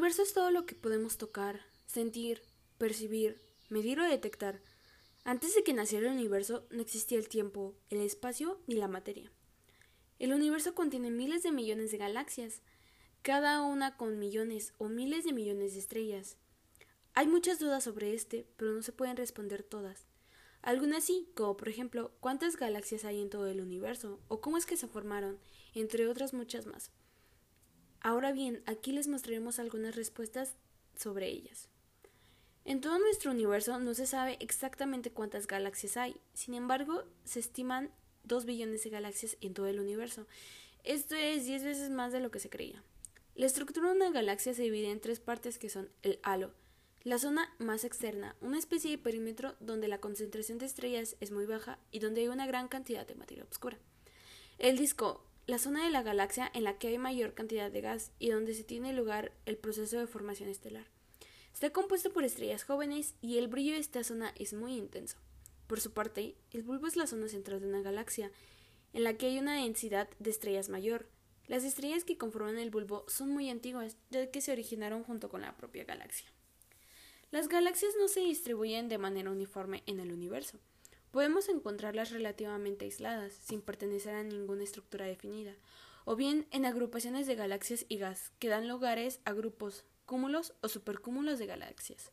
universo es todo lo que podemos tocar, sentir, percibir, medir o detectar. Antes de que naciera el universo no existía el tiempo, el espacio ni la materia. El universo contiene miles de millones de galaxias, cada una con millones o miles de millones de estrellas. Hay muchas dudas sobre este, pero no se pueden responder todas. Algunas sí, como por ejemplo, cuántas galaxias hay en todo el universo, o cómo es que se formaron, entre otras muchas más. Ahora bien, aquí les mostraremos algunas respuestas sobre ellas. En todo nuestro universo no se sabe exactamente cuántas galaxias hay, sin embargo, se estiman 2 billones de galaxias en todo el universo. Esto es 10 veces más de lo que se creía. La estructura de una galaxia se divide en tres partes que son el halo, la zona más externa, una especie de perímetro donde la concentración de estrellas es muy baja y donde hay una gran cantidad de materia oscura. El disco, la zona de la galaxia en la que hay mayor cantidad de gas y donde se tiene lugar el proceso de formación estelar. Está compuesto por estrellas jóvenes y el brillo de esta zona es muy intenso. Por su parte, el bulbo es la zona central de una galaxia, en la que hay una densidad de estrellas mayor, las estrellas que conforman el bulbo son muy antiguas, ya que se originaron junto con la propia galaxia. Las galaxias no se distribuyen de manera uniforme en el universo. Podemos encontrarlas relativamente aisladas, sin pertenecer a ninguna estructura definida, o bien en agrupaciones de galaxias y gas, que dan lugares a grupos, cúmulos o supercúmulos de galaxias.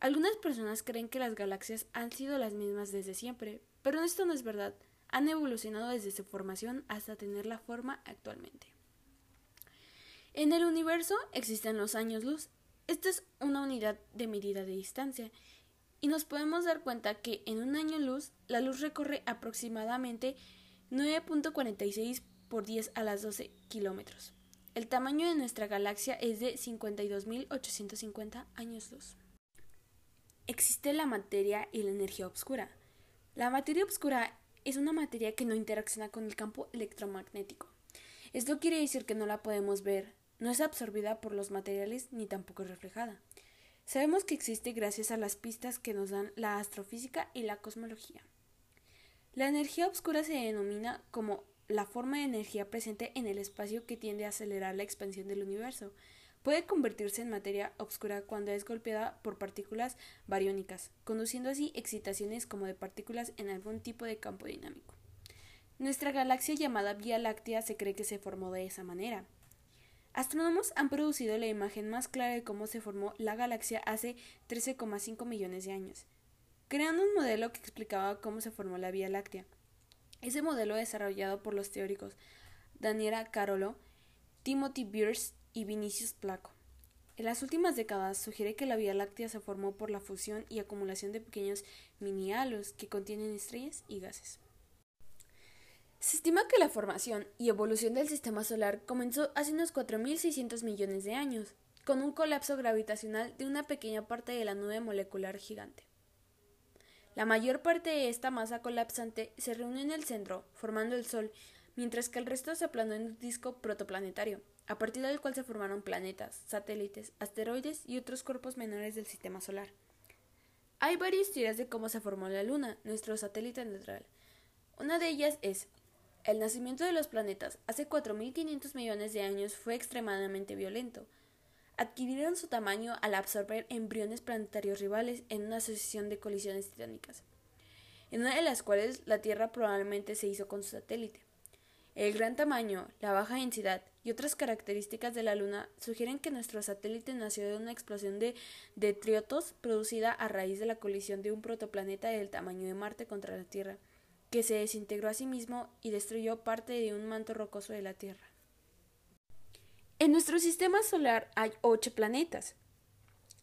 Algunas personas creen que las galaxias han sido las mismas desde siempre, pero esto no es verdad han evolucionado desde su formación hasta tener la forma actualmente. En el universo existen los años luz. Esta es una unidad de medida de distancia y nos podemos dar cuenta que en un año luz la luz recorre aproximadamente 9.46 por 10 a las 12 kilómetros. El tamaño de nuestra galaxia es de 52.850 años luz. Existe la materia y la energía oscura. La materia oscura es una materia que no interacciona con el campo electromagnético. Esto quiere decir que no la podemos ver, no es absorbida por los materiales ni tampoco es reflejada. Sabemos que existe gracias a las pistas que nos dan la astrofísica y la cosmología. La energía oscura se denomina como la forma de energía presente en el espacio que tiende a acelerar la expansión del universo, Puede convertirse en materia oscura cuando es golpeada por partículas bariónicas, conduciendo así excitaciones como de partículas en algún tipo de campo dinámico. Nuestra galaxia llamada Vía Láctea se cree que se formó de esa manera. Astrónomos han producido la imagen más clara de cómo se formó la galaxia hace 13,5 millones de años, creando un modelo que explicaba cómo se formó la Vía Láctea. Ese modelo desarrollado por los teóricos Daniela Carolo, Timothy Bierce y Vinicius Placo. En las últimas décadas sugiere que la Vía Láctea se formó por la fusión y acumulación de pequeños mini-halos que contienen estrellas y gases. Se estima que la formación y evolución del sistema solar comenzó hace unos 4.600 millones de años, con un colapso gravitacional de una pequeña parte de la nube molecular gigante. La mayor parte de esta masa colapsante se reunió en el centro, formando el Sol, mientras que el resto se aplanó en un disco protoplanetario, a partir del cual se formaron planetas, satélites, asteroides y otros cuerpos menores del sistema solar. Hay varias teorías de cómo se formó la Luna, nuestro satélite neutral. Una de ellas es el nacimiento de los planetas hace 4.500 millones de años fue extremadamente violento. Adquirieron su tamaño al absorber embriones planetarios rivales en una sucesión de colisiones titánicas, en una de las cuales la Tierra probablemente se hizo con su satélite. El gran tamaño, la baja densidad y otras características de la Luna sugieren que nuestro satélite nació de una explosión de detritos producida a raíz de la colisión de un protoplaneta del tamaño de Marte contra la Tierra, que se desintegró a sí mismo y destruyó parte de un manto rocoso de la Tierra. En nuestro sistema solar hay ocho planetas.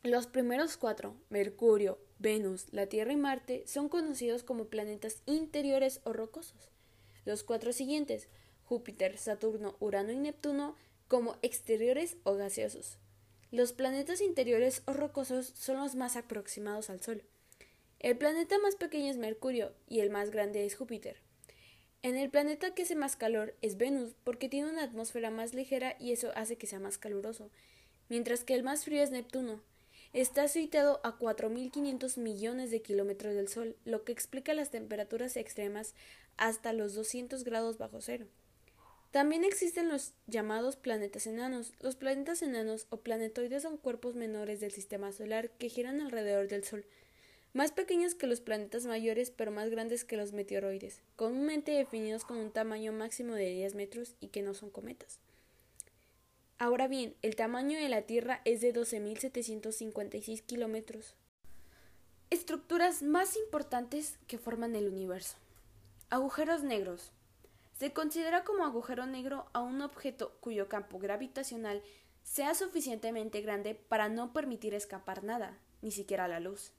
Los primeros cuatro, Mercurio, Venus, la Tierra y Marte, son conocidos como planetas interiores o rocosos. Los cuatro siguientes, Júpiter, Saturno, Urano y Neptuno como exteriores o gaseosos. Los planetas interiores o rocosos son los más aproximados al Sol. El planeta más pequeño es Mercurio y el más grande es Júpiter. En el planeta que hace más calor es Venus porque tiene una atmósfera más ligera y eso hace que sea más caluroso, mientras que el más frío es Neptuno. Está situado a 4.500 millones de kilómetros del Sol, lo que explica las temperaturas extremas hasta los 200 grados bajo cero. También existen los llamados planetas enanos. Los planetas enanos o planetoides son cuerpos menores del sistema solar que giran alrededor del Sol, más pequeños que los planetas mayores pero más grandes que los meteoroides, comúnmente definidos con un tamaño máximo de 10 metros y que no son cometas. Ahora bien, el tamaño de la Tierra es de 12.756 kilómetros. Estructuras más importantes que forman el universo. Agujeros negros. Se considera como agujero negro a un objeto cuyo campo gravitacional sea suficientemente grande para no permitir escapar nada, ni siquiera la luz.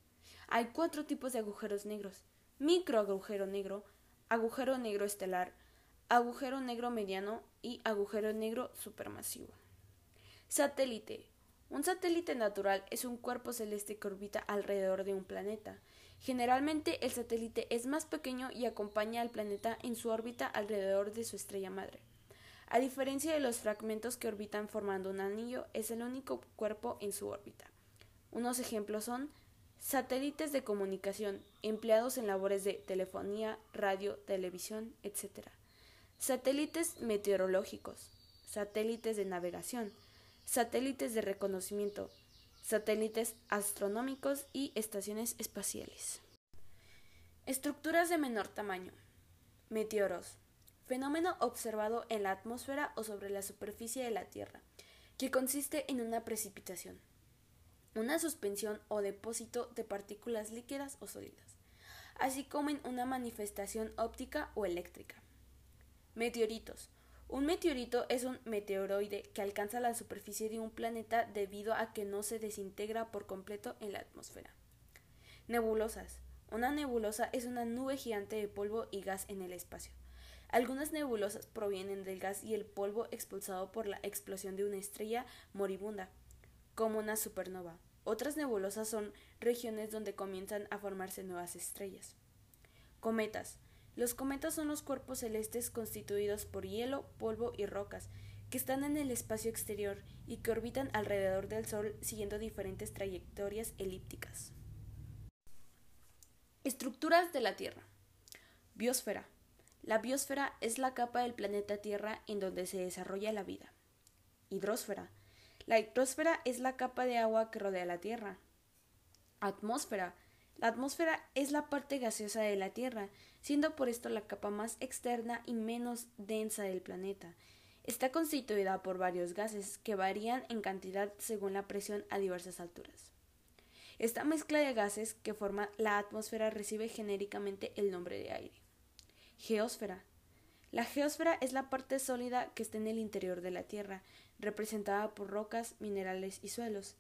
Hay cuatro tipos de agujeros negros. Microagujero negro, agujero negro estelar, agujero negro mediano y agujero negro supermasivo. Satélite. Un satélite natural es un cuerpo celeste que orbita alrededor de un planeta. Generalmente el satélite es más pequeño y acompaña al planeta en su órbita alrededor de su estrella madre. A diferencia de los fragmentos que orbitan formando un anillo, es el único cuerpo en su órbita. Unos ejemplos son satélites de comunicación empleados en labores de telefonía, radio, televisión, etc. Satélites meteorológicos, satélites de navegación, satélites de reconocimiento, satélites astronómicos y estaciones espaciales. Estructuras de menor tamaño. Meteoros. Fenómeno observado en la atmósfera o sobre la superficie de la Tierra, que consiste en una precipitación, una suspensión o depósito de partículas líquidas o sólidas, así como en una manifestación óptica o eléctrica. Meteoritos un meteorito es un meteoroide que alcanza la superficie de un planeta debido a que no se desintegra por completo en la atmósfera. Nebulosas. Una nebulosa es una nube gigante de polvo y gas en el espacio. Algunas nebulosas provienen del gas y el polvo expulsado por la explosión de una estrella moribunda, como una supernova. Otras nebulosas son regiones donde comienzan a formarse nuevas estrellas. Cometas. Los cometas son los cuerpos celestes constituidos por hielo, polvo y rocas, que están en el espacio exterior y que orbitan alrededor del Sol siguiendo diferentes trayectorias elípticas. Estructuras de la Tierra. Biosfera. La biosfera es la capa del planeta Tierra en donde se desarrolla la vida. Hidrosfera. La hidrosfera es la capa de agua que rodea la Tierra. Atmósfera. La atmósfera es la parte gaseosa de la Tierra siendo por esto la capa más externa y menos densa del planeta. Está constituida por varios gases que varían en cantidad según la presión a diversas alturas. Esta mezcla de gases que forma la atmósfera recibe genéricamente el nombre de aire. Geósfera. La geósfera es la parte sólida que está en el interior de la Tierra, representada por rocas, minerales y suelos,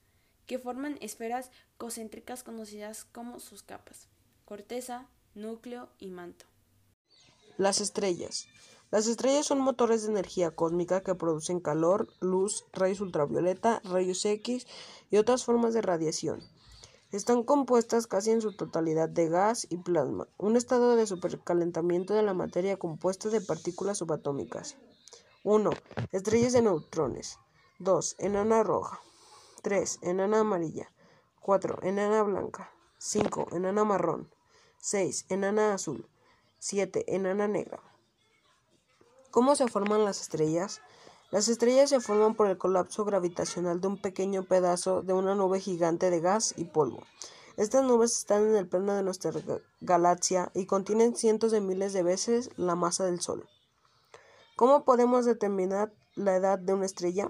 que forman esferas concéntricas conocidas como sus capas. Corteza, núcleo y manto. Las estrellas. Las estrellas son motores de energía cósmica que producen calor, luz, rayos ultravioleta, rayos X y otras formas de radiación. Están compuestas casi en su totalidad de gas y plasma, un estado de supercalentamiento de la materia compuesta de partículas subatómicas. 1. Estrellas de neutrones. 2. Enana roja. 3. Enana amarilla. 4. Enana blanca. 5. Enana marrón. 6. Enana azul. 7. Enana negra. ¿Cómo se forman las estrellas? Las estrellas se forman por el colapso gravitacional de un pequeño pedazo de una nube gigante de gas y polvo. Estas nubes están en el plano de nuestra galaxia y contienen cientos de miles de veces la masa del Sol. ¿Cómo podemos determinar la edad de una estrella?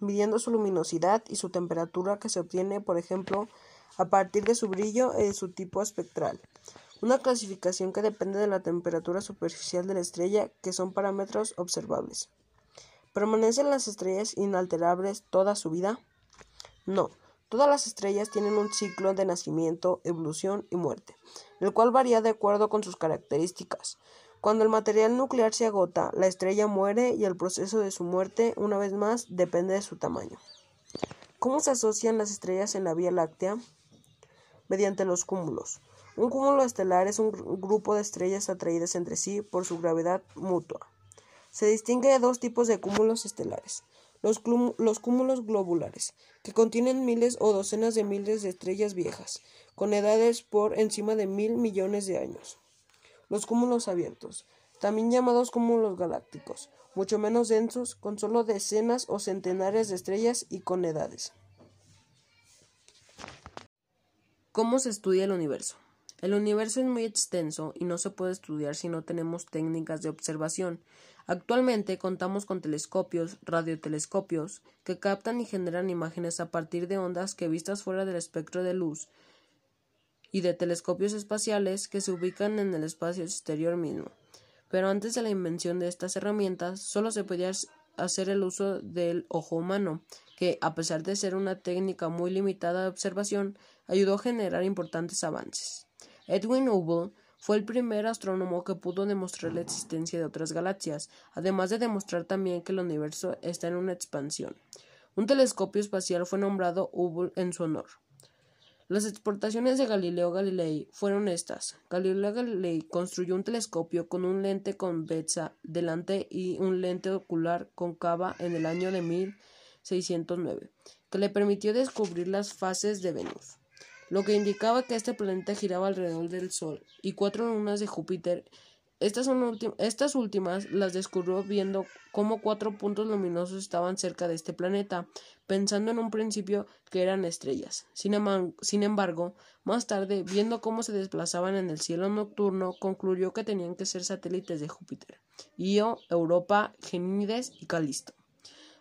Midiendo su luminosidad y su temperatura que se obtiene, por ejemplo, a partir de su brillo y de su tipo espectral. Una clasificación que depende de la temperatura superficial de la estrella, que son parámetros observables. ¿Permanecen las estrellas inalterables toda su vida? No. Todas las estrellas tienen un ciclo de nacimiento, evolución y muerte, el cual varía de acuerdo con sus características. Cuando el material nuclear se agota, la estrella muere y el proceso de su muerte, una vez más, depende de su tamaño. ¿Cómo se asocian las estrellas en la Vía Láctea? mediante los cúmulos. Un cúmulo estelar es un grupo de estrellas atraídas entre sí por su gravedad mutua. Se distingue de dos tipos de cúmulos estelares. Los, los, cúmulos globulares, que contienen miles o docenas de miles de estrellas viejas, con edades por encima de mil millones de años. Los cúmulos abiertos, también llamados cúmulos galácticos, mucho menos densos, con solo decenas o centenares de estrellas y con edades. ¿Cómo se estudia el universo? El universo es muy extenso y no se puede estudiar si no tenemos técnicas de observación. Actualmente contamos con telescopios, radiotelescopios, que captan y generan imágenes a partir de ondas que vistas fuera del espectro de luz, y de telescopios espaciales que se ubican en el espacio exterior mismo. Pero antes de la invención de estas herramientas, solo se podía hacer el uso del ojo humano, que, a pesar de ser una técnica muy limitada de observación, ayudó a generar importantes avances. Edwin Hubble fue el primer astrónomo que pudo demostrar la existencia de otras galaxias, además de demostrar también que el universo está en una expansión. Un telescopio espacial fue nombrado Hubble en su honor. Las exportaciones de Galileo Galilei fueron estas. Galileo Galilei construyó un telescopio con un lente convexa delante y un lente ocular concava en el año de 1609, que le permitió descubrir las fases de Venus lo que indicaba que este planeta giraba alrededor del Sol y cuatro lunas de Júpiter. Estas, son estas últimas las descubrió viendo cómo cuatro puntos luminosos estaban cerca de este planeta, pensando en un principio que eran estrellas. Sin, sin embargo, más tarde, viendo cómo se desplazaban en el cielo nocturno, concluyó que tenían que ser satélites de Júpiter, Io, Europa, Genídes y Calisto.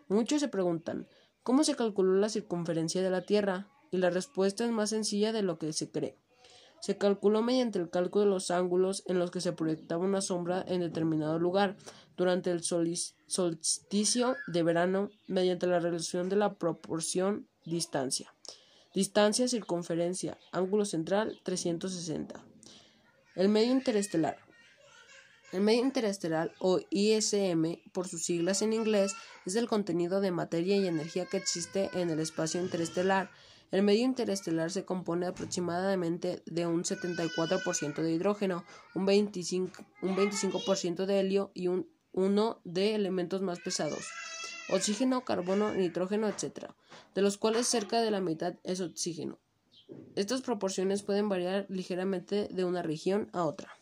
Muchos se preguntan, ¿cómo se calculó la circunferencia de la Tierra? Y la respuesta es más sencilla de lo que se cree. Se calculó mediante el cálculo de los ángulos en los que se proyectaba una sombra en determinado lugar durante el solsticio de verano mediante la relación de la proporción distancia. Distancia, circunferencia, ángulo central 360. El medio interestelar. El medio interestelar o ISM, por sus siglas en inglés, es el contenido de materia y energía que existe en el espacio interestelar el medio interestelar se compone aproximadamente de un 74% de hidrógeno, un 25%, de helio y un 1 de elementos más pesados, oxígeno, carbono, nitrógeno, etc., de los cuales cerca de la mitad es oxígeno. Estas proporciones pueden variar ligeramente de una región a otra.